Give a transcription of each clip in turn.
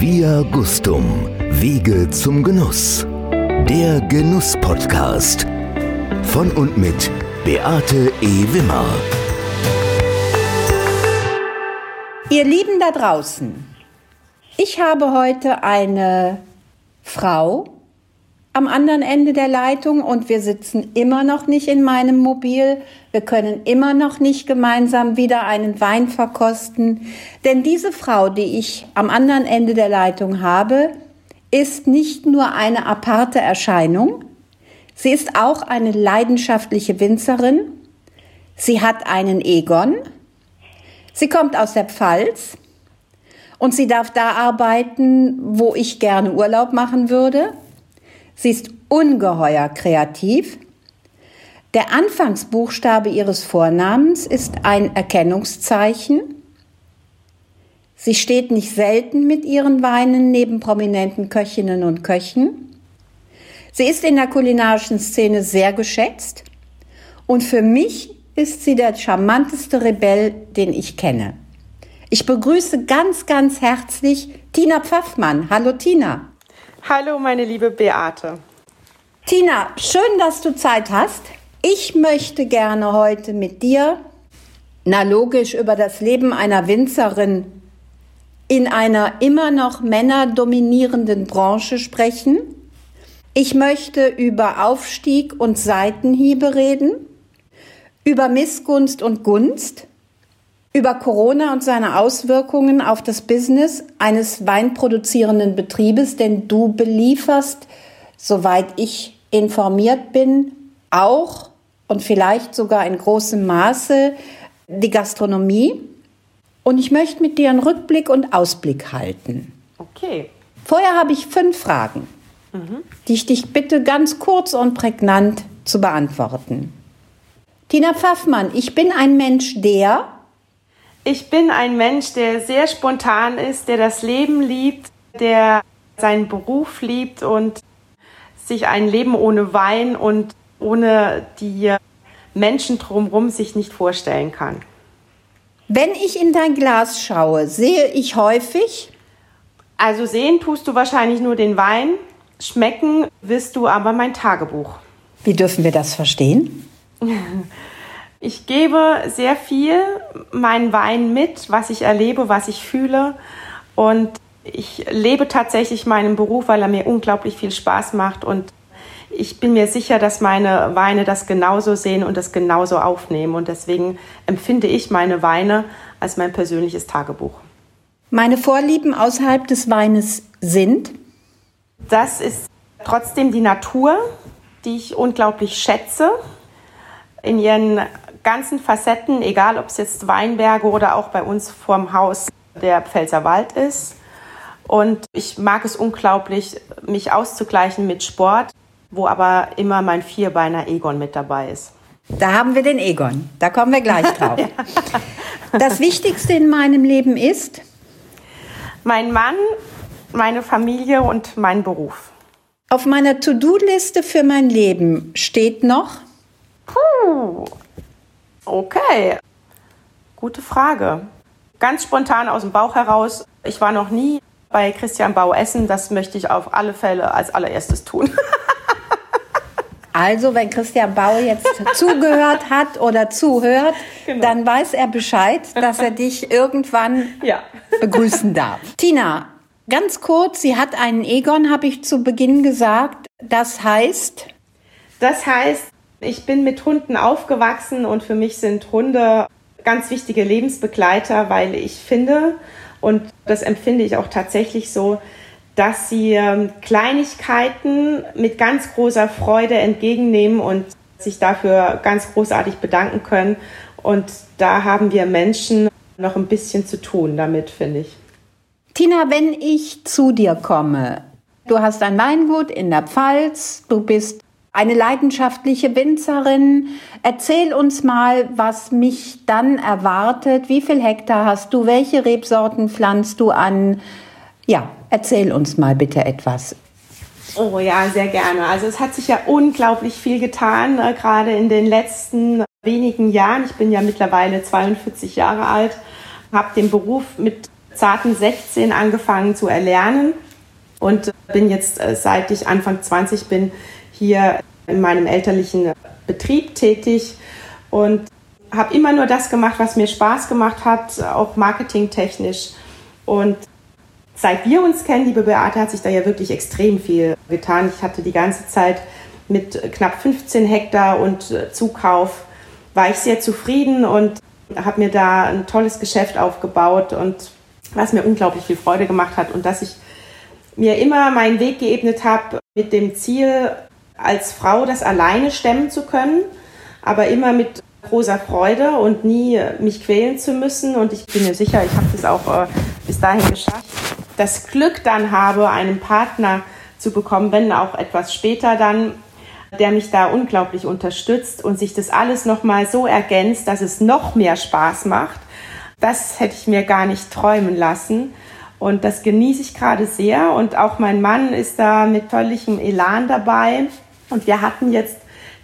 Via Gustum, Wege zum Genuss. Der Genuss-Podcast. Von und mit Beate E. Wimmer. Ihr Lieben da draußen, ich habe heute eine Frau am anderen Ende der Leitung und wir sitzen immer noch nicht in meinem Mobil. Wir können immer noch nicht gemeinsam wieder einen Wein verkosten. Denn diese Frau, die ich am anderen Ende der Leitung habe, ist nicht nur eine aparte Erscheinung, sie ist auch eine leidenschaftliche Winzerin. Sie hat einen Egon. Sie kommt aus der Pfalz und sie darf da arbeiten, wo ich gerne Urlaub machen würde. Sie ist ungeheuer kreativ. Der Anfangsbuchstabe ihres Vornamens ist ein Erkennungszeichen. Sie steht nicht selten mit ihren Weinen neben prominenten Köchinnen und Köchen. Sie ist in der kulinarischen Szene sehr geschätzt und für mich ist sie der charmanteste Rebell, den ich kenne. Ich begrüße ganz, ganz herzlich Tina Pfaffmann. Hallo Tina. Hallo, meine liebe Beate. Tina, schön, dass du Zeit hast. Ich möchte gerne heute mit dir, na logisch, über das Leben einer Winzerin in einer immer noch männerdominierenden Branche sprechen. Ich möchte über Aufstieg und Seitenhiebe reden, über Missgunst und Gunst, über Corona und seine Auswirkungen auf das Business eines weinproduzierenden Betriebes, denn du belieferst, soweit ich informiert bin, auch und vielleicht sogar in großem Maße die Gastronomie. Und ich möchte mit dir einen Rückblick und Ausblick halten. Okay. Vorher habe ich fünf Fragen, mhm. die ich dich bitte ganz kurz und prägnant zu beantworten. Tina Pfaffmann, ich bin ein Mensch, der ich bin ein Mensch, der sehr spontan ist, der das Leben liebt, der seinen Beruf liebt und sich ein Leben ohne Wein und ohne die Menschen drumherum sich nicht vorstellen kann. Wenn ich in dein Glas schaue, sehe ich häufig. Also sehen tust du wahrscheinlich nur den Wein, schmecken wirst du aber mein Tagebuch. Wie dürfen wir das verstehen? Ich gebe sehr viel meinen Wein mit, was ich erlebe, was ich fühle. Und ich lebe tatsächlich meinen Beruf, weil er mir unglaublich viel Spaß macht. Und ich bin mir sicher, dass meine Weine das genauso sehen und das genauso aufnehmen. Und deswegen empfinde ich meine Weine als mein persönliches Tagebuch. Meine Vorlieben außerhalb des Weines sind? Das ist trotzdem die Natur, die ich unglaublich schätze. In ihren ganzen Facetten, egal ob es jetzt Weinberge oder auch bei uns vorm Haus der Pfälzer Wald ist. Und ich mag es unglaublich, mich auszugleichen mit Sport, wo aber immer mein Vierbeiner Egon mit dabei ist. Da haben wir den Egon. Da kommen wir gleich drauf. ja. Das Wichtigste in meinem Leben ist? Mein Mann, meine Familie und mein Beruf. Auf meiner To-Do-Liste für mein Leben steht noch? Puh, Okay, gute Frage. Ganz spontan aus dem Bauch heraus. Ich war noch nie bei Christian Bau essen. Das möchte ich auf alle Fälle als allererstes tun. Also, wenn Christian Bau jetzt zugehört hat oder zuhört, genau. dann weiß er Bescheid, dass er dich irgendwann ja. begrüßen darf. Tina, ganz kurz, sie hat einen Egon, habe ich zu Beginn gesagt. Das heißt? Das heißt, ich bin mit Hunden aufgewachsen und für mich sind Hunde ganz wichtige Lebensbegleiter, weil ich finde, und das empfinde ich auch tatsächlich so, dass sie ähm, Kleinigkeiten mit ganz großer Freude entgegennehmen und sich dafür ganz großartig bedanken können. Und da haben wir Menschen noch ein bisschen zu tun damit, finde ich. Tina, wenn ich zu dir komme, du hast ein Weingut in der Pfalz, du bist eine leidenschaftliche Winzerin. Erzähl uns mal, was mich dann erwartet. Wie viel Hektar hast du? Welche Rebsorten pflanzt du an? Ja, erzähl uns mal bitte etwas. Oh ja, sehr gerne. Also es hat sich ja unglaublich viel getan, äh, gerade in den letzten wenigen Jahren. Ich bin ja mittlerweile 42 Jahre alt, habe den Beruf mit zarten 16 angefangen zu erlernen und bin jetzt, äh, seit ich Anfang 20 bin, hier in meinem elterlichen Betrieb tätig und habe immer nur das gemacht, was mir Spaß gemacht hat, auch marketingtechnisch. Und seit wir uns kennen, liebe Beate, hat sich da ja wirklich extrem viel getan. Ich hatte die ganze Zeit mit knapp 15 Hektar und äh, Zukauf, war ich sehr zufrieden und habe mir da ein tolles Geschäft aufgebaut und was mir unglaublich viel Freude gemacht hat und dass ich mir immer meinen Weg geebnet habe mit dem Ziel, als Frau das alleine stemmen zu können, aber immer mit großer Freude und nie mich quälen zu müssen. Und ich bin mir sicher, ich habe das auch äh, bis dahin geschafft. Das Glück dann habe, einen Partner zu bekommen, wenn auch etwas später dann, der mich da unglaublich unterstützt und sich das alles nochmal so ergänzt, dass es noch mehr Spaß macht. Das hätte ich mir gar nicht träumen lassen. Und das genieße ich gerade sehr. Und auch mein Mann ist da mit völligem Elan dabei. Und wir hatten jetzt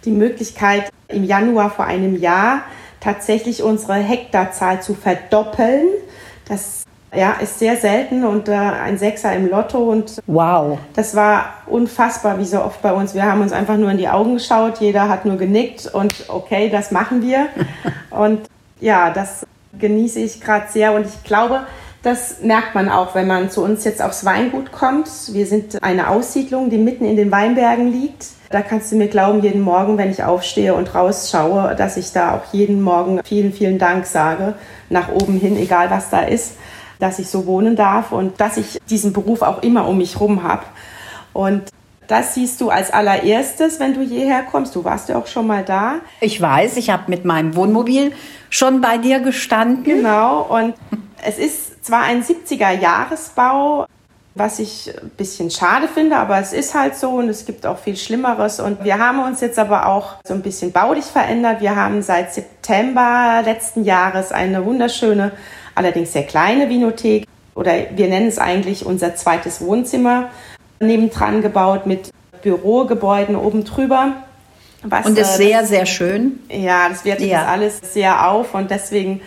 die Möglichkeit, im Januar vor einem Jahr tatsächlich unsere Hektarzahl zu verdoppeln. Das ja, ist sehr selten und äh, ein Sechser im Lotto und wow. Das war unfassbar, wie so oft bei uns. Wir haben uns einfach nur in die Augen geschaut, jeder hat nur genickt und okay, das machen wir. und ja, das genieße ich gerade sehr und ich glaube, das merkt man auch, wenn man zu uns jetzt aufs Weingut kommt. Wir sind eine Aussiedlung, die mitten in den Weinbergen liegt. Da kannst du mir glauben, jeden Morgen, wenn ich aufstehe und rausschaue, dass ich da auch jeden Morgen vielen, vielen Dank sage, nach oben hin, egal was da ist, dass ich so wohnen darf und dass ich diesen Beruf auch immer um mich herum habe. Und das siehst du als allererstes, wenn du hierher kommst. Du warst ja auch schon mal da. Ich weiß, ich habe mit meinem Wohnmobil schon bei dir gestanden. Genau, und es ist zwar ein 70er-Jahresbau, was ich ein bisschen schade finde, aber es ist halt so und es gibt auch viel Schlimmeres. Und wir haben uns jetzt aber auch so ein bisschen baulich verändert. Wir haben seit September letzten Jahres eine wunderschöne, allerdings sehr kleine Vinothek oder wir nennen es eigentlich unser zweites Wohnzimmer nebendran gebaut mit Bürogebäuden oben drüber. Was, und ist äh, sehr, sehr schön. Ja, das wertet ja. das alles sehr auf und deswegen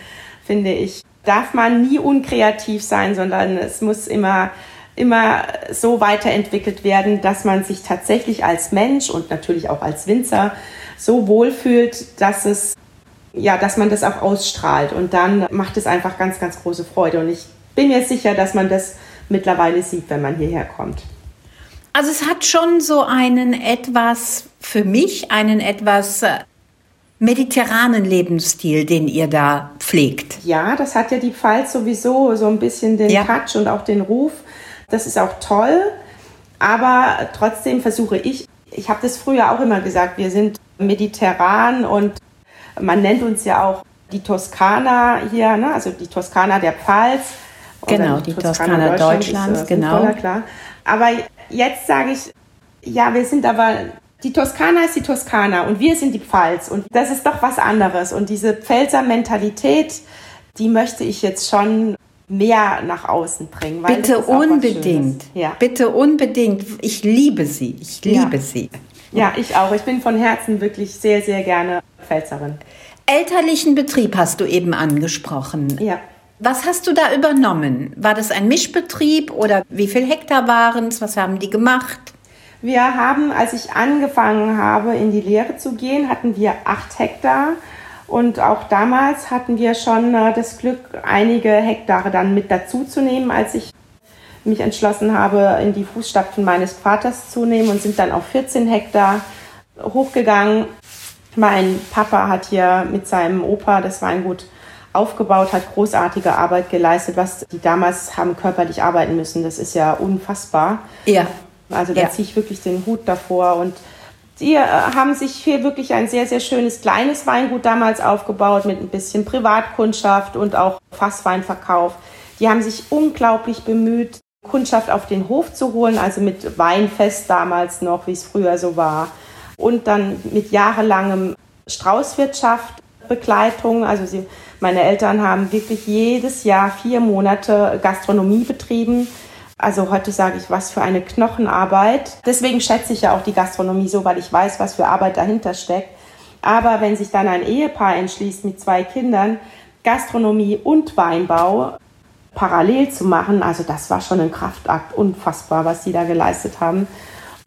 finde ich, darf man nie unkreativ sein, sondern es muss immer immer so weiterentwickelt werden, dass man sich tatsächlich als Mensch und natürlich auch als Winzer so wohlfühlt, dass es ja, dass man das auch ausstrahlt und dann macht es einfach ganz, ganz große Freude und ich bin mir sicher, dass man das mittlerweile sieht, wenn man hierher kommt. Also es hat schon so einen etwas, für mich einen etwas äh, mediterranen Lebensstil, den ihr da pflegt. Ja, das hat ja die Pfalz sowieso so ein bisschen den ja. Touch und auch den Ruf. Das ist auch toll, aber trotzdem versuche ich, ich habe das früher auch immer gesagt, wir sind mediterran und man nennt uns ja auch die Toskana hier, ne? also die Toskana der Pfalz. Genau, die, die Toskana, Toskana Deutschlands, genau. Klar. Aber jetzt sage ich, ja, wir sind aber, die Toskana ist die Toskana und wir sind die Pfalz und das ist doch was anderes. Und diese Pfälzer Mentalität, die möchte ich jetzt schon mehr nach außen bringen. Bitte unbedingt. Ja. Bitte unbedingt. Ich liebe sie. Ich liebe ja. sie. Ja, ich auch. Ich bin von Herzen wirklich sehr, sehr gerne Pfälzerin. Elterlichen Betrieb hast du eben angesprochen. Ja. Was hast du da übernommen? War das ein Mischbetrieb oder wie viel Hektar waren es? Was haben die gemacht? Wir haben, als ich angefangen habe, in die Lehre zu gehen, hatten wir acht Hektar und auch damals hatten wir schon äh, das Glück, einige Hektare dann mit dazu zu nehmen, als ich mich entschlossen habe, in die Fußstapfen meines Vaters zu nehmen und sind dann auf 14 Hektar hochgegangen. Mein Papa hat hier mit seinem Opa das Weingut aufgebaut, hat großartige Arbeit geleistet, was die damals haben körperlich arbeiten müssen. Das ist ja unfassbar. Ja. Also da ja. ziehe ich wirklich den Hut davor und die äh, haben sich hier wirklich ein sehr, sehr schönes kleines Weingut damals aufgebaut mit ein bisschen Privatkundschaft und auch Fassweinverkauf. Die haben sich unglaublich bemüht, Kundschaft auf den Hof zu holen, also mit Weinfest damals noch, wie es früher so war. Und dann mit jahrelangem Straußwirtschaft, Begleitung. Also sie, meine Eltern haben wirklich jedes Jahr vier Monate Gastronomie betrieben also heute sage ich, was für eine Knochenarbeit. Deswegen schätze ich ja auch die Gastronomie so, weil ich weiß, was für Arbeit dahinter steckt. Aber wenn sich dann ein Ehepaar entschließt mit zwei Kindern, Gastronomie und Weinbau, parallel zu machen, also das war schon ein Kraftakt, unfassbar, was die da geleistet haben.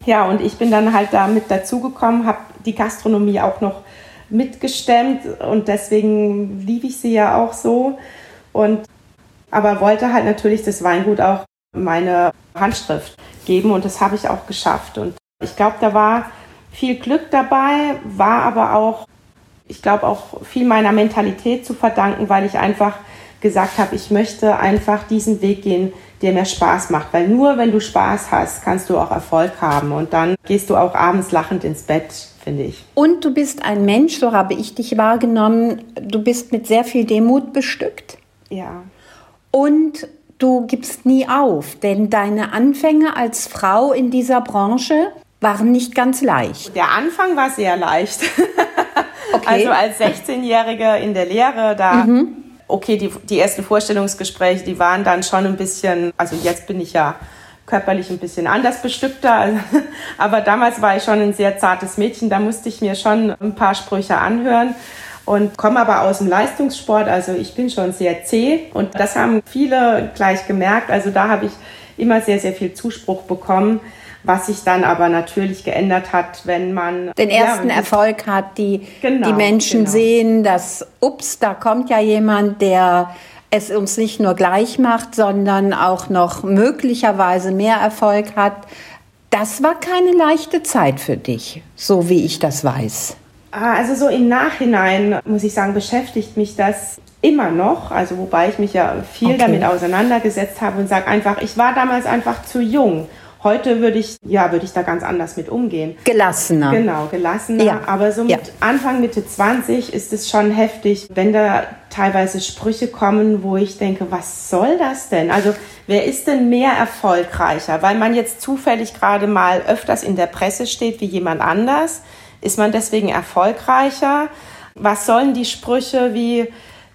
Ja, und ich bin dann halt da mit dazugekommen, habe die Gastronomie auch noch mitgestemmt und deswegen liebe ich sie ja auch so. Und aber wollte halt natürlich das Weingut auch meine Handschrift geben und das habe ich auch geschafft. Und ich glaube, da war viel Glück dabei, war aber auch, ich glaube, auch viel meiner Mentalität zu verdanken, weil ich einfach gesagt habe, ich möchte einfach diesen Weg gehen, der mir Spaß macht. Weil nur wenn du Spaß hast, kannst du auch Erfolg haben. Und dann gehst du auch abends lachend ins Bett, finde ich. Und du bist ein Mensch, so habe ich dich wahrgenommen. Du bist mit sehr viel Demut bestückt. Ja. Und du gibst nie auf, denn deine Anfänge als Frau in dieser Branche waren nicht ganz leicht. Der Anfang war sehr leicht. Okay. Also als 16-Jährige in der Lehre, da mhm okay, die, die ersten Vorstellungsgespräche, die waren dann schon ein bisschen, also jetzt bin ich ja körperlich ein bisschen anders bestückter, aber damals war ich schon ein sehr zartes Mädchen, da musste ich mir schon ein paar Sprüche anhören und komme aber aus dem Leistungssport, also ich bin schon sehr zäh und das haben viele gleich gemerkt, also da habe ich immer sehr, sehr viel Zuspruch bekommen was sich dann aber natürlich geändert hat, wenn man den ersten ja, Erfolg hat, die, genau, die Menschen genau. sehen, dass, ups, da kommt ja jemand, der es uns nicht nur gleich macht, sondern auch noch möglicherweise mehr Erfolg hat. Das war keine leichte Zeit für dich, so wie ich das weiß. Ah, also so im Nachhinein, muss ich sagen, beschäftigt mich das immer noch, also wobei ich mich ja viel okay. damit auseinandergesetzt habe und sage einfach, ich war damals einfach zu jung Heute würde ich, ja, würde ich da ganz anders mit umgehen. Gelassener. Genau, gelassener. Ja. Aber so mit ja. Anfang, Mitte 20 ist es schon heftig, wenn da teilweise Sprüche kommen, wo ich denke, was soll das denn? Also, wer ist denn mehr erfolgreicher? Weil man jetzt zufällig gerade mal öfters in der Presse steht wie jemand anders. Ist man deswegen erfolgreicher? Was sollen die Sprüche wie,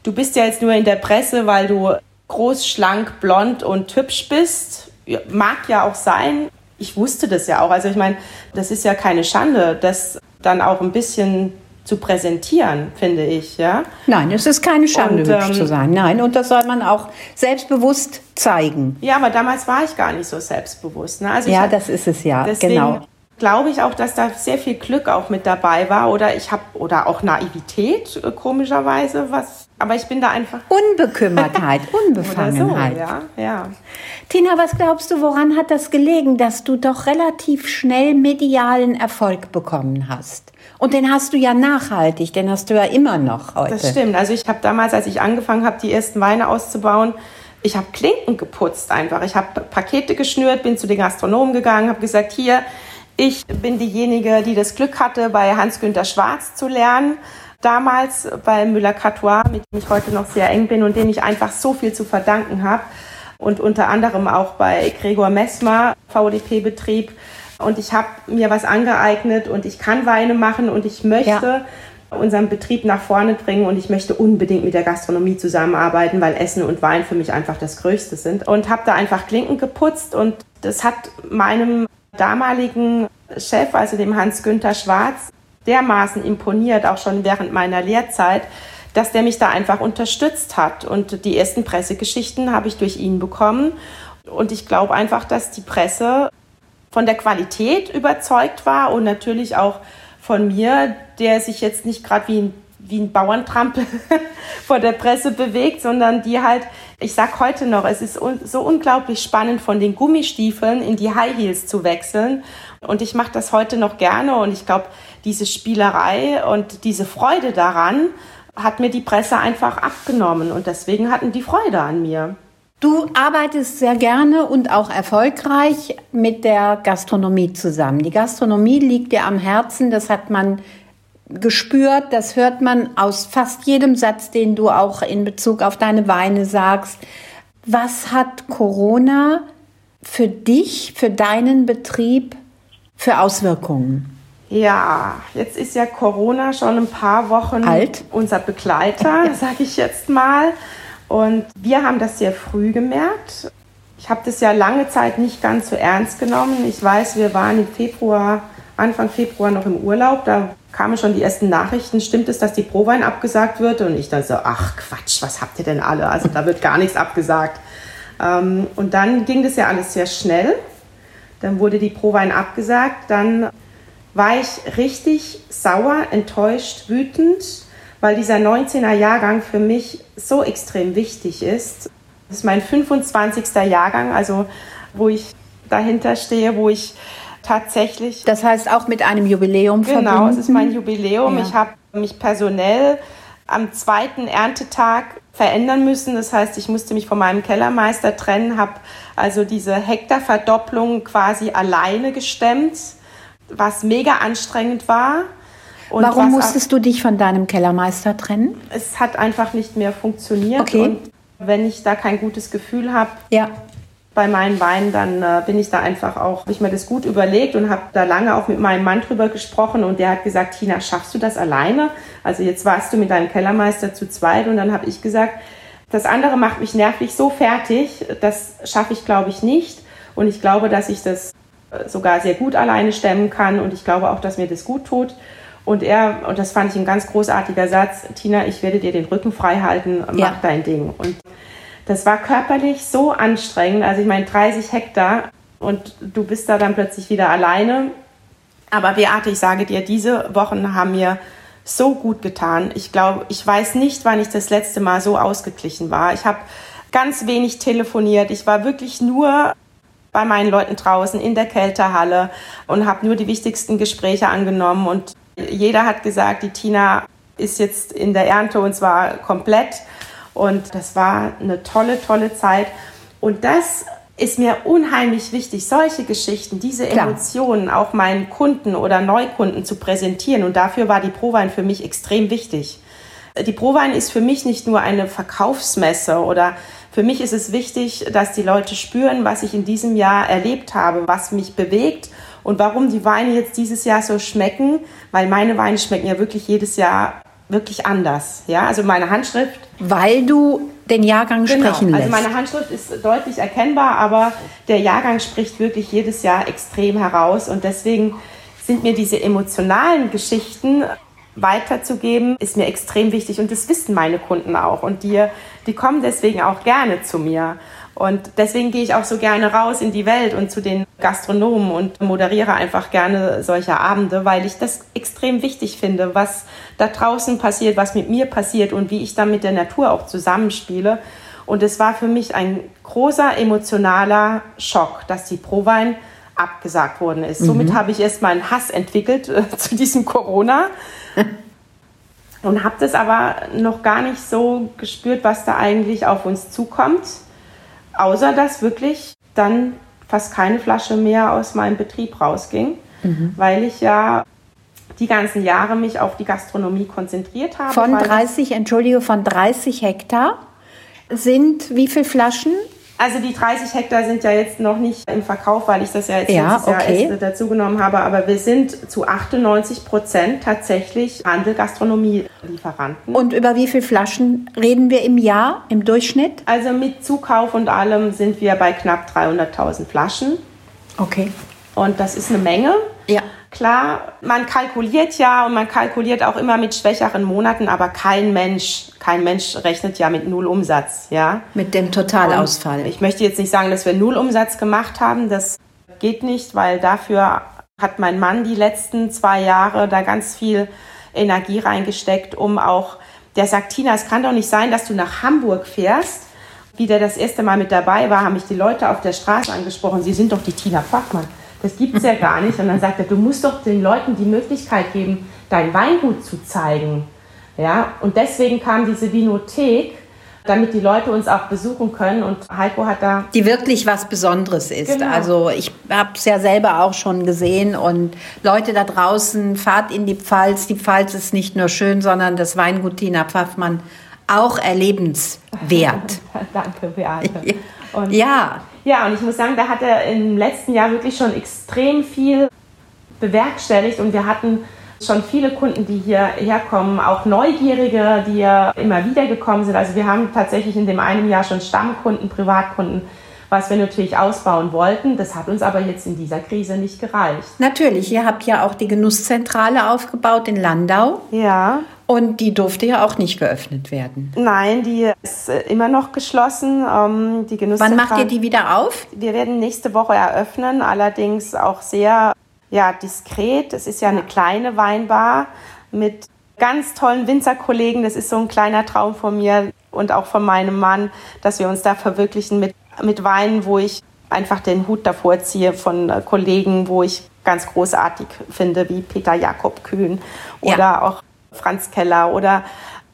du bist ja jetzt nur in der Presse, weil du groß, schlank, blond und hübsch bist mag ja auch sein. Ich wusste das ja auch. Also ich meine, das ist ja keine Schande, das dann auch ein bisschen zu präsentieren, finde ich, ja. Nein, es ist keine Schande, und, hübsch ähm, zu sein. Nein, und das soll man auch selbstbewusst zeigen. Ja, aber damals war ich gar nicht so selbstbewusst. Ne? Also ja, das ist es ja, deswegen, genau glaube ich auch, dass da sehr viel Glück auch mit dabei war oder ich habe oder auch Naivität äh, komischerweise, was aber ich bin da einfach Unbekümmertheit, Unbefangenheit. so, ja, ja. Tina, was glaubst du, woran hat das gelegen, dass du doch relativ schnell medialen Erfolg bekommen hast? Und den hast du ja nachhaltig, den hast du ja immer noch heute. Das stimmt. Also ich habe damals, als ich angefangen habe, die ersten Weine auszubauen, ich habe Klinken geputzt einfach. Ich habe Pakete geschnürt, bin zu den Gastronomen gegangen, habe gesagt, hier, ich bin diejenige, die das Glück hatte, bei Hans-Günter Schwarz zu lernen. Damals bei Müller-Catois, mit dem ich heute noch sehr eng bin und dem ich einfach so viel zu verdanken habe. Und unter anderem auch bei Gregor Messmer, VDP-Betrieb. Und ich habe mir was angeeignet und ich kann Weine machen und ich möchte ja. unseren Betrieb nach vorne bringen und ich möchte unbedingt mit der Gastronomie zusammenarbeiten, weil Essen und Wein für mich einfach das Größte sind. Und habe da einfach Klinken geputzt und das hat meinem damaligen Chef, also dem Hans-Günther Schwarz, dermaßen imponiert, auch schon während meiner Lehrzeit, dass der mich da einfach unterstützt hat. Und die ersten Pressegeschichten habe ich durch ihn bekommen. Und ich glaube einfach, dass die Presse von der Qualität überzeugt war und natürlich auch von mir, der sich jetzt nicht gerade wie ein wie ein Bauerntrampel vor der Presse bewegt, sondern die halt, ich sag heute noch, es ist un so unglaublich spannend, von den Gummistiefeln in die High Heels zu wechseln. Und ich mache das heute noch gerne und ich glaube, diese Spielerei und diese Freude daran hat mir die Presse einfach abgenommen und deswegen hatten die Freude an mir. Du arbeitest sehr gerne und auch erfolgreich mit der Gastronomie zusammen. Die Gastronomie liegt dir am Herzen, das hat man gespürt, das hört man aus fast jedem Satz, den du auch in Bezug auf deine Weine sagst. Was hat Corona für dich, für deinen Betrieb für Auswirkungen? Ja, jetzt ist ja Corona schon ein paar Wochen alt. Unser Begleiter, sage ich jetzt mal. Und wir haben das sehr früh gemerkt. Ich habe das ja lange Zeit nicht ganz so ernst genommen. Ich weiß, wir waren im Februar Anfang Februar noch im Urlaub. Da kamen schon die ersten Nachrichten, stimmt es, dass die Prowein abgesagt wird? Und ich dann so, ach Quatsch, was habt ihr denn alle? Also da wird gar nichts abgesagt. Ähm, und dann ging das ja alles sehr schnell. Dann wurde die Prowein abgesagt. Dann war ich richtig sauer, enttäuscht, wütend, weil dieser 19er Jahrgang für mich so extrem wichtig ist. Das ist mein 25. Jahrgang, also wo ich dahinter stehe, wo ich tatsächlich. Das heißt auch mit einem Jubiläum genau, verbunden? Genau, es ist mein Jubiläum. Ja. Ich habe mich personell am zweiten Erntetag verändern müssen. Das heißt, ich musste mich von meinem Kellermeister trennen, habe also diese Hektarverdopplung quasi alleine gestemmt, was mega anstrengend war. Und Warum musstest du dich von deinem Kellermeister trennen? Es hat einfach nicht mehr funktioniert. Okay. Und wenn ich da kein gutes Gefühl habe, ja bei meinen Weinen, dann äh, bin ich da einfach auch, habe ich mir das gut überlegt und habe da lange auch mit meinem Mann drüber gesprochen und der hat gesagt, Tina, schaffst du das alleine? Also jetzt warst du mit deinem Kellermeister zu zweit und dann habe ich gesagt, das andere macht mich nervlich so fertig, das schaffe ich glaube ich nicht und ich glaube, dass ich das äh, sogar sehr gut alleine stemmen kann und ich glaube auch, dass mir das gut tut. Und er, und das fand ich ein ganz großartiger Satz, Tina, ich werde dir den Rücken frei halten, mach ja. dein Ding. Und das war körperlich so anstrengend. Also ich meine 30 Hektar und du bist da dann plötzlich wieder alleine. Aber Beate, ich sage dir, diese Wochen haben mir so gut getan. Ich glaube, ich weiß nicht, wann ich das letzte Mal so ausgeglichen war. Ich habe ganz wenig telefoniert. Ich war wirklich nur bei meinen Leuten draußen in der Kältehalle und habe nur die wichtigsten Gespräche angenommen. Und jeder hat gesagt, die Tina ist jetzt in der Ernte und zwar komplett. Und das war eine tolle, tolle Zeit. Und das ist mir unheimlich wichtig, solche Geschichten, diese Klar. Emotionen auch meinen Kunden oder Neukunden zu präsentieren. Und dafür war die Prowein für mich extrem wichtig. Die Prowein ist für mich nicht nur eine Verkaufsmesse oder für mich ist es wichtig, dass die Leute spüren, was ich in diesem Jahr erlebt habe, was mich bewegt und warum die Weine jetzt dieses Jahr so schmecken, weil meine Weine schmecken ja wirklich jedes Jahr wirklich anders. Ja, also meine Handschrift. Weil du den Jahrgang genau, sprechen lässt. Also meine Handschrift ist deutlich erkennbar, aber der Jahrgang spricht wirklich jedes Jahr extrem heraus und deswegen sind mir diese emotionalen Geschichten weiterzugeben, ist mir extrem wichtig und das wissen meine Kunden auch und die, die kommen deswegen auch gerne zu mir. Und deswegen gehe ich auch so gerne raus in die Welt und zu den Gastronomen und moderiere einfach gerne solche Abende, weil ich das extrem wichtig finde, was da draußen passiert, was mit mir passiert und wie ich dann mit der Natur auch zusammenspiele. Und es war für mich ein großer emotionaler Schock, dass die Prowein abgesagt worden ist. Mhm. Somit habe ich erst mal einen Hass entwickelt äh, zu diesem Corona. und habe das aber noch gar nicht so gespürt, was da eigentlich auf uns zukommt. Außer dass wirklich dann fast keine Flasche mehr aus meinem Betrieb rausging, mhm. weil ich ja die ganzen Jahre mich auf die Gastronomie konzentriert habe. Von 30, entschuldige, von 30 Hektar sind wie viele Flaschen? Also die 30 Hektar sind ja jetzt noch nicht im Verkauf, weil ich das ja jetzt ja, letztes okay. Jahr erst dazu genommen habe. Aber wir sind zu 98 Prozent tatsächlich Handel, Gastronomie, Lieferanten. Und über wie viele Flaschen reden wir im Jahr im Durchschnitt? Also mit Zukauf und allem sind wir bei knapp 300.000 Flaschen. Okay. Und das ist eine Menge. Ja. Klar, man kalkuliert ja und man kalkuliert auch immer mit schwächeren Monaten, aber kein Mensch, kein Mensch rechnet ja mit null Umsatz, ja. Mit dem Totalausfall. Und ich möchte jetzt nicht sagen, dass wir null Umsatz gemacht haben, das geht nicht, weil dafür hat mein Mann die letzten zwei Jahre da ganz viel Energie reingesteckt, um auch, der sagt, Tina, es kann doch nicht sein, dass du nach Hamburg fährst. Wie der das erste Mal mit dabei war, haben mich die Leute auf der Straße angesprochen, Sie sind doch die Tina Fachmann. Das gibt es ja gar nicht. Und dann sagt er, du musst doch den Leuten die Möglichkeit geben, dein Weingut zu zeigen. Ja, und deswegen kam diese Vinothek, damit die Leute uns auch besuchen können. Und Heiko hat da. Die wirklich was Besonderes ist. Genau. Also ich habe es ja selber auch schon gesehen. Und Leute da draußen, fahrt in die Pfalz. Die Pfalz ist nicht nur schön, sondern das Weingut Tina Pfaffmann auch erlebenswert. Danke, Beate. Und ja. Ja, und ich muss sagen, da hat er im letzten Jahr wirklich schon extrem viel bewerkstelligt und wir hatten schon viele Kunden, die hierher kommen, auch Neugierige, die ja immer wieder gekommen sind. Also wir haben tatsächlich in dem einen Jahr schon Stammkunden, Privatkunden, was wir natürlich ausbauen wollten. Das hat uns aber jetzt in dieser Krise nicht gereicht. Natürlich, ihr habt ja auch die Genusszentrale aufgebaut in Landau. Ja. Und die durfte ja auch nicht geöffnet werden. Nein, die ist äh, immer noch geschlossen. Ähm, die Wann macht ihr die wieder auf? Wir werden nächste Woche eröffnen, allerdings auch sehr ja, diskret. Es ist ja eine kleine Weinbar mit ganz tollen Winzerkollegen. Das ist so ein kleiner Traum von mir und auch von meinem Mann, dass wir uns da verwirklichen mit, mit Weinen, wo ich einfach den Hut davor ziehe von äh, Kollegen, wo ich ganz großartig finde, wie Peter Jakob Kühn oder ja. auch Franz Keller oder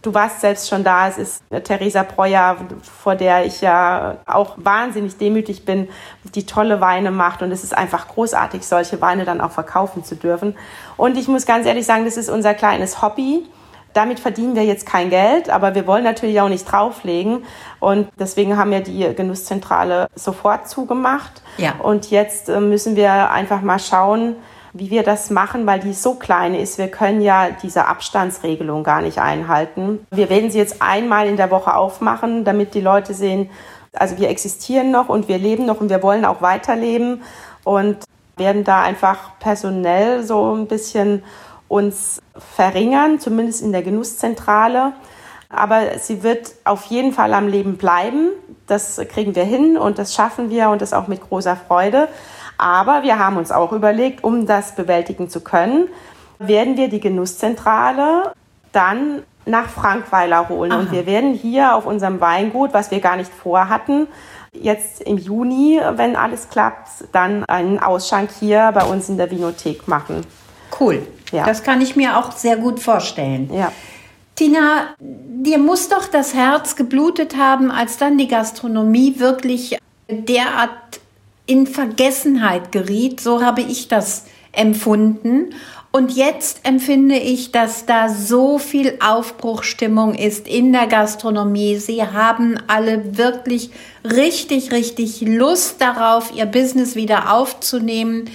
Du warst selbst schon da. Es ist Theresa Breuer, vor der ich ja auch wahnsinnig demütig bin, die tolle Weine macht. Und es ist einfach großartig, solche Weine dann auch verkaufen zu dürfen. Und ich muss ganz ehrlich sagen, das ist unser kleines Hobby. Damit verdienen wir jetzt kein Geld, aber wir wollen natürlich auch nicht drauflegen. Und deswegen haben wir die Genusszentrale sofort zugemacht. Ja. Und jetzt äh, müssen wir einfach mal schauen, wie wir das machen, weil die so klein ist. Wir können ja diese Abstandsregelung gar nicht einhalten. Wir werden sie jetzt einmal in der Woche aufmachen, damit die Leute sehen, also wir existieren noch und wir leben noch und wir wollen auch weiterleben und werden da einfach personell so ein bisschen uns verringern, zumindest in der Genusszentrale. Aber sie wird auf jeden Fall am Leben bleiben. Das kriegen wir hin und das schaffen wir und das auch mit großer Freude. Aber wir haben uns auch überlegt, um das bewältigen zu können, werden wir die Genusszentrale dann nach Frankweiler holen. Aha. Und wir werden hier auf unserem Weingut, was wir gar nicht vorhatten, jetzt im Juni, wenn alles klappt, dann einen Ausschank hier bei uns in der Vinothek machen. Cool. Ja. Das kann ich mir auch sehr gut vorstellen. Ja. Tina, dir muss doch das Herz geblutet haben, als dann die Gastronomie wirklich derart in Vergessenheit geriet. So habe ich das empfunden. Und jetzt empfinde ich, dass da so viel Aufbruchstimmung ist in der Gastronomie. Sie haben alle wirklich richtig, richtig Lust darauf, ihr Business wieder aufzunehmen.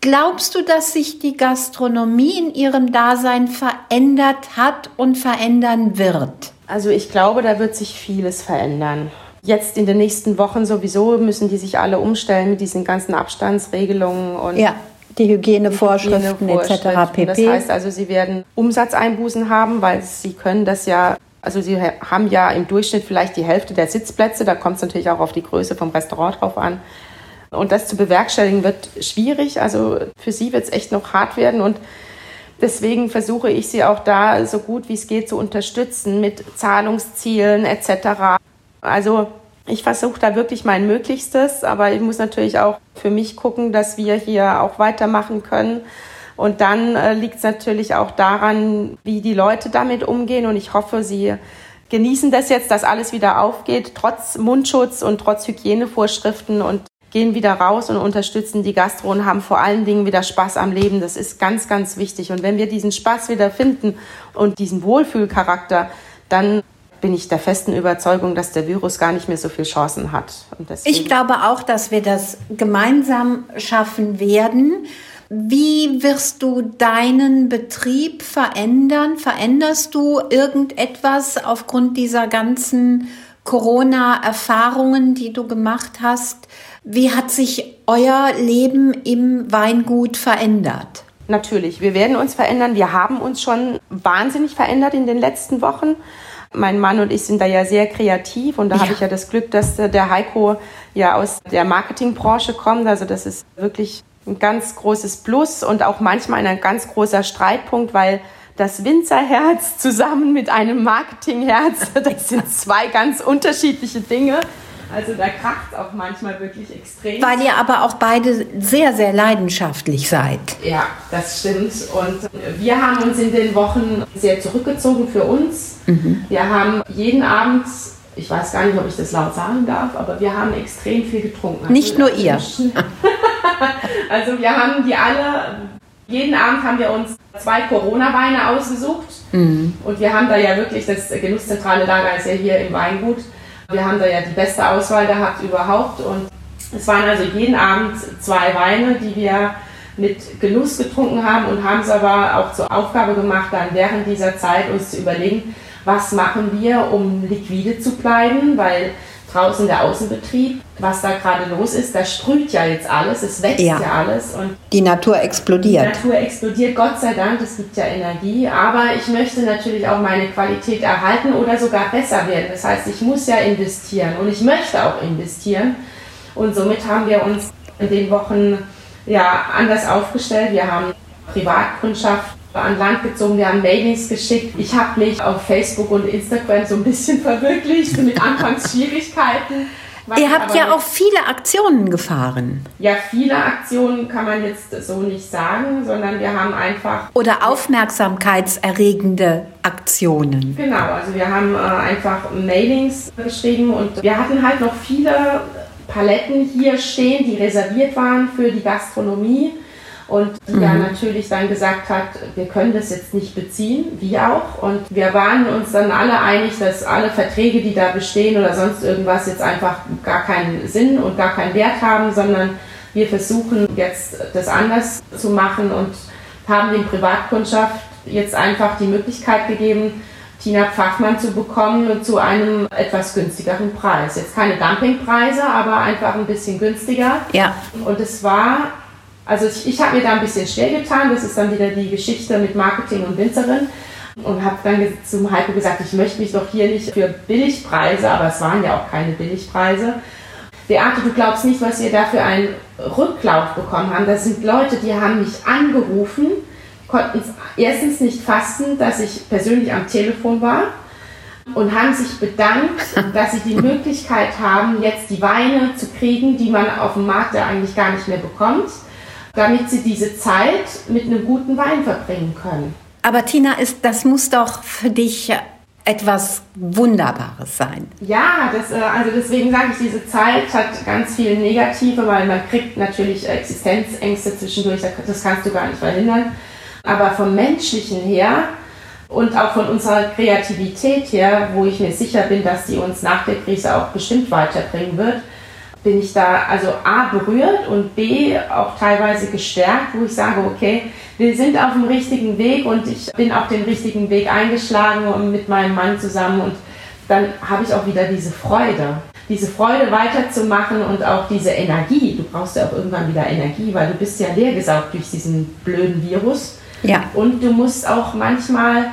Glaubst du, dass sich die Gastronomie in ihrem Dasein verändert hat und verändern wird? Also ich glaube, da wird sich vieles verändern. Jetzt in den nächsten Wochen sowieso müssen die sich alle umstellen mit diesen ganzen Abstandsregelungen und ja, die Hygienevorschriften, Hygienevorschriften etc. pp. Das heißt also, sie werden Umsatzeinbußen haben, weil sie können das ja also sie haben ja im Durchschnitt vielleicht die Hälfte der Sitzplätze. Da kommt es natürlich auch auf die Größe vom Restaurant drauf an. Und das zu bewerkstelligen wird schwierig. Also für sie wird es echt noch hart werden. Und deswegen versuche ich sie auch da so gut wie es geht zu unterstützen mit Zahlungszielen etc. Also ich versuche da wirklich mein Möglichstes, aber ich muss natürlich auch für mich gucken, dass wir hier auch weitermachen können. Und dann äh, liegt es natürlich auch daran, wie die Leute damit umgehen. Und ich hoffe, sie genießen das jetzt, dass alles wieder aufgeht, trotz Mundschutz und trotz Hygienevorschriften und gehen wieder raus und unterstützen die Gastro und haben vor allen Dingen wieder Spaß am Leben. Das ist ganz, ganz wichtig. Und wenn wir diesen Spaß wieder finden und diesen Wohlfühlcharakter, dann bin ich der festen Überzeugung, dass der Virus gar nicht mehr so viele Chancen hat. ich glaube auch, dass wir das gemeinsam schaffen werden. Wie wirst du deinen Betrieb verändern? Veränderst du irgendetwas aufgrund dieser ganzen Corona-Erfahrungen, die du gemacht hast? Wie hat sich euer Leben im Weingut verändert? Natürlich, wir werden uns verändern. Wir haben uns schon wahnsinnig verändert in den letzten Wochen. Mein Mann und ich sind da ja sehr kreativ und da ja. habe ich ja das Glück, dass äh, der Heiko ja aus der Marketingbranche kommt. Also das ist wirklich ein ganz großes Plus und auch manchmal ein ganz großer Streitpunkt, weil das Winzerherz zusammen mit einem Marketingherz, das sind zwei ganz unterschiedliche Dinge. Also da kracht es auch manchmal wirklich extrem. Weil ihr aber auch beide sehr, sehr leidenschaftlich seid. Ja, das stimmt. Und wir haben uns in den Wochen sehr zurückgezogen für uns. Mhm. Wir haben jeden Abend, ich weiß gar nicht, ob ich das laut sagen darf, aber wir haben extrem viel getrunken. Also nicht nur ihr. also wir haben die alle, jeden Abend haben wir uns zwei Corona-Weine ausgesucht. Mhm. Und wir haben da ja wirklich, das Genusszentrale Lager ist ja hier im Weingut. Wir haben da ja die beste Auswahl gehabt überhaupt und es waren also jeden Abend zwei Weine, die wir mit Genuss getrunken haben und haben es aber auch zur Aufgabe gemacht, dann während dieser Zeit uns zu überlegen, was machen wir, um liquide zu bleiben, weil draußen der Außenbetrieb, was da gerade los ist. Da sprüht ja jetzt alles, es wächst ja, ja alles. Und die Natur explodiert. Die Natur explodiert, Gott sei Dank, es gibt ja Energie. Aber ich möchte natürlich auch meine Qualität erhalten oder sogar besser werden. Das heißt, ich muss ja investieren und ich möchte auch investieren. Und somit haben wir uns in den Wochen ja, anders aufgestellt. Wir haben Privatkundschaft an Land gezogen, wir haben Mailings geschickt. Ich habe mich auf Facebook und Instagram so ein bisschen verwirklicht mit anfangs Schwierigkeiten. Ihr habt ja auch viele Aktionen gefahren. Ja, viele Aktionen kann man jetzt so nicht sagen, sondern wir haben einfach. Oder aufmerksamkeitserregende Aktionen. Genau, also wir haben äh, einfach Mailings geschrieben und wir hatten halt noch viele Paletten hier stehen, die reserviert waren für die Gastronomie und mhm. ja natürlich dann gesagt hat, wir können das jetzt nicht beziehen, wie auch. Und wir waren uns dann alle einig, dass alle Verträge, die da bestehen oder sonst irgendwas jetzt einfach gar keinen Sinn und gar keinen Wert haben, sondern wir versuchen jetzt das anders zu machen und haben den Privatkundschaft jetzt einfach die Möglichkeit gegeben, Tina Pfaffmann zu bekommen zu einem etwas günstigeren Preis. Jetzt keine Dumpingpreise, aber einfach ein bisschen günstiger. Ja. Und es war also ich, ich habe mir da ein bisschen schwer getan. Das ist dann wieder die Geschichte mit Marketing und Winzerin. Und habe dann zum Heiko gesagt, ich möchte mich doch hier nicht für Billigpreise, aber es waren ja auch keine Billigpreise. Beate, du glaubst nicht, was wir da für einen Rücklauf bekommen haben. Das sind Leute, die haben mich angerufen, konnten erstens nicht fassen, dass ich persönlich am Telefon war und haben sich bedankt, dass sie die Möglichkeit haben, jetzt die Weine zu kriegen, die man auf dem Markt ja eigentlich gar nicht mehr bekommt damit sie diese Zeit mit einem guten Wein verbringen können. Aber Tina, ist, das muss doch für dich etwas Wunderbares sein. Ja, das, äh, also deswegen sage ich, diese Zeit hat ganz viel Negative, weil man kriegt natürlich Existenzängste zwischendurch, das kannst du gar nicht verhindern. Aber vom Menschlichen her und auch von unserer Kreativität her, wo ich mir sicher bin, dass die uns nach der Krise auch bestimmt weiterbringen wird, bin ich da also A berührt und B auch teilweise gestärkt, wo ich sage, okay, wir sind auf dem richtigen Weg und ich bin auch den richtigen Weg eingeschlagen mit meinem Mann zusammen und dann habe ich auch wieder diese Freude. Diese Freude weiterzumachen und auch diese Energie. Du brauchst ja auch irgendwann wieder Energie, weil du bist ja leergesaugt durch diesen blöden Virus. Ja. Und du musst auch manchmal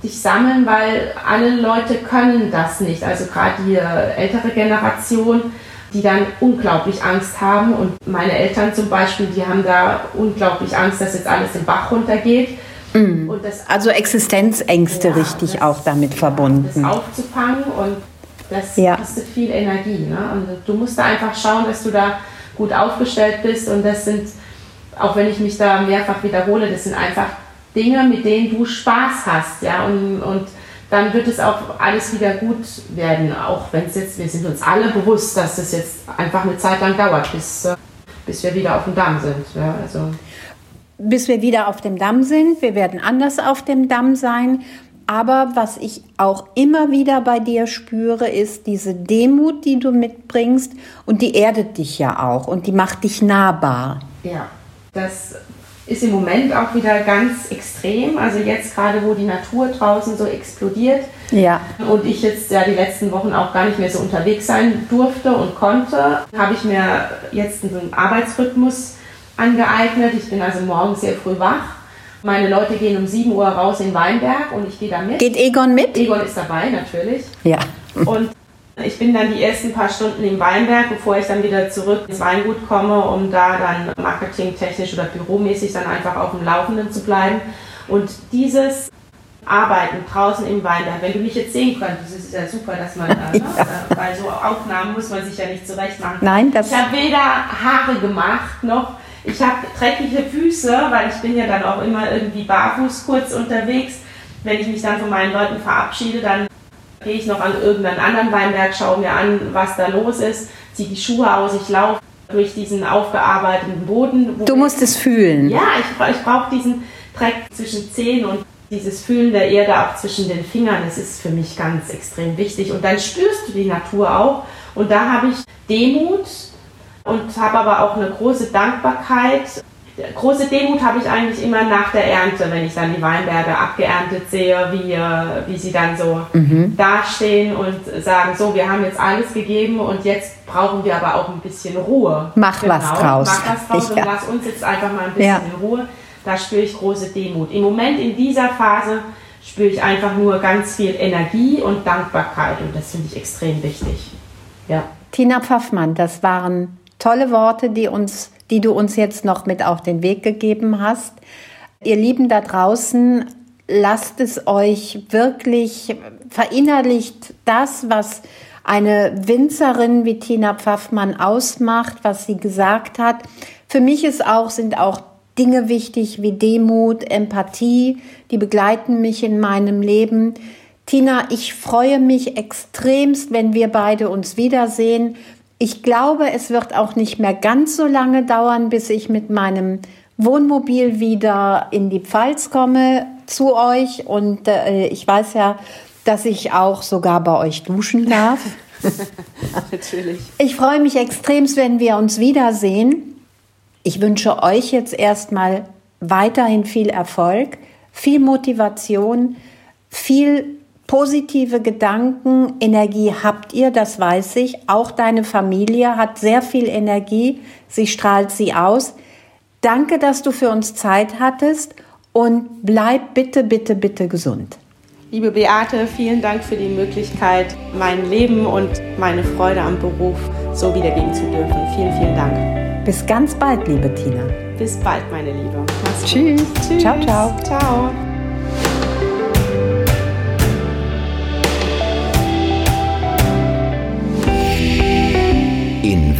dich sammeln, weil alle Leute können das nicht. Also gerade die ältere Generation, die dann unglaublich Angst haben. Und meine Eltern zum Beispiel, die haben da unglaublich Angst, dass jetzt alles im Bach runtergeht. Mhm. also Existenzängste ja, richtig das, auch damit verbunden. Das aufzufangen und das ja. kostet viel Energie. Ne? Und du musst da einfach schauen, dass du da gut aufgestellt bist. Und das sind, auch wenn ich mich da mehrfach wiederhole, das sind einfach Dinge, mit denen du Spaß hast. Ja? Und, und dann wird es auch alles wieder gut werden. Auch wenn es jetzt, wir sind uns alle bewusst, dass es jetzt einfach eine Zeit lang dauert, bis, äh, bis wir wieder auf dem Damm sind. Ja, also. Bis wir wieder auf dem Damm sind. Wir werden anders auf dem Damm sein. Aber was ich auch immer wieder bei dir spüre, ist diese Demut, die du mitbringst und die erdet dich ja auch und die macht dich nahbar. Ja, das ist im Moment auch wieder ganz extrem. Also jetzt gerade, wo die Natur draußen so explodiert ja. und ich jetzt ja die letzten Wochen auch gar nicht mehr so unterwegs sein durfte und konnte, habe ich mir jetzt einen Arbeitsrhythmus angeeignet. Ich bin also morgens sehr früh wach. Meine Leute gehen um 7 Uhr raus in Weinberg und ich gehe da mit. Geht Egon mit? Egon ist dabei, natürlich. Ja. Und ich bin dann die ersten paar Stunden im Weinberg, bevor ich dann wieder zurück ins Weingut komme, um da dann marketingtechnisch oder büromäßig dann einfach auf dem Laufenden zu bleiben. Und dieses Arbeiten draußen im Weinberg, wenn du mich jetzt sehen könntest, ist es ja super, dass man, äh, ja. äh, weil so Aufnahmen muss man sich ja nicht zurecht machen. Nein, das ich habe weder Haare gemacht noch ich habe dreckige Füße, weil ich bin ja dann auch immer irgendwie barfuß kurz unterwegs. Wenn ich mich dann von meinen Leuten verabschiede, dann gehe ich noch an irgendeinen anderen Weinberg, schaue mir an, was da los ist, ziehe die Schuhe aus, ich laufe durch diesen aufgearbeiteten Boden. Du musst es fühlen. Ja, ich, ich brauche diesen Dreck zwischen Zehen und dieses Fühlen der Erde auch zwischen den Fingern. Das ist für mich ganz extrem wichtig. Und dann spürst du die Natur auch. Und da habe ich Demut und habe aber auch eine große Dankbarkeit große Demut habe ich eigentlich immer nach der Ernte, wenn ich dann die Weinberge abgeerntet sehe, wie, äh, wie sie dann so mhm. dastehen und sagen, so, wir haben jetzt alles gegeben und jetzt brauchen wir aber auch ein bisschen Ruhe. Mach genau. was draus. Mach was draus ja. und lass uns jetzt einfach mal ein bisschen ja. in Ruhe. Da spüre ich große Demut. Im Moment in dieser Phase spüre ich einfach nur ganz viel Energie und Dankbarkeit und das finde ich extrem wichtig. Ja. Tina Pfaffmann, das waren tolle Worte, die uns die du uns jetzt noch mit auf den Weg gegeben hast. Ihr Lieben da draußen, lasst es euch wirklich verinnerlicht das, was eine Winzerin wie Tina Pfaffmann ausmacht, was sie gesagt hat. Für mich ist auch, sind auch Dinge wichtig wie Demut, Empathie, die begleiten mich in meinem Leben. Tina, ich freue mich extremst, wenn wir beide uns wiedersehen. Ich glaube, es wird auch nicht mehr ganz so lange dauern, bis ich mit meinem Wohnmobil wieder in die Pfalz komme zu euch. Und äh, ich weiß ja, dass ich auch sogar bei euch duschen darf. Natürlich. Ich freue mich extremst, wenn wir uns wiedersehen. Ich wünsche euch jetzt erstmal weiterhin viel Erfolg, viel Motivation, viel Positive Gedanken, Energie habt ihr, das weiß ich. Auch deine Familie hat sehr viel Energie. Sie strahlt sie aus. Danke, dass du für uns Zeit hattest und bleib bitte, bitte, bitte gesund. Liebe Beate, vielen Dank für die Möglichkeit, mein Leben und meine Freude am Beruf so wiedergeben zu dürfen. Vielen, vielen Dank. Bis ganz bald, liebe Tina. Bis bald, meine Liebe. Mach's Tschüss. Tschüss. Ciao, ciao. Ciao.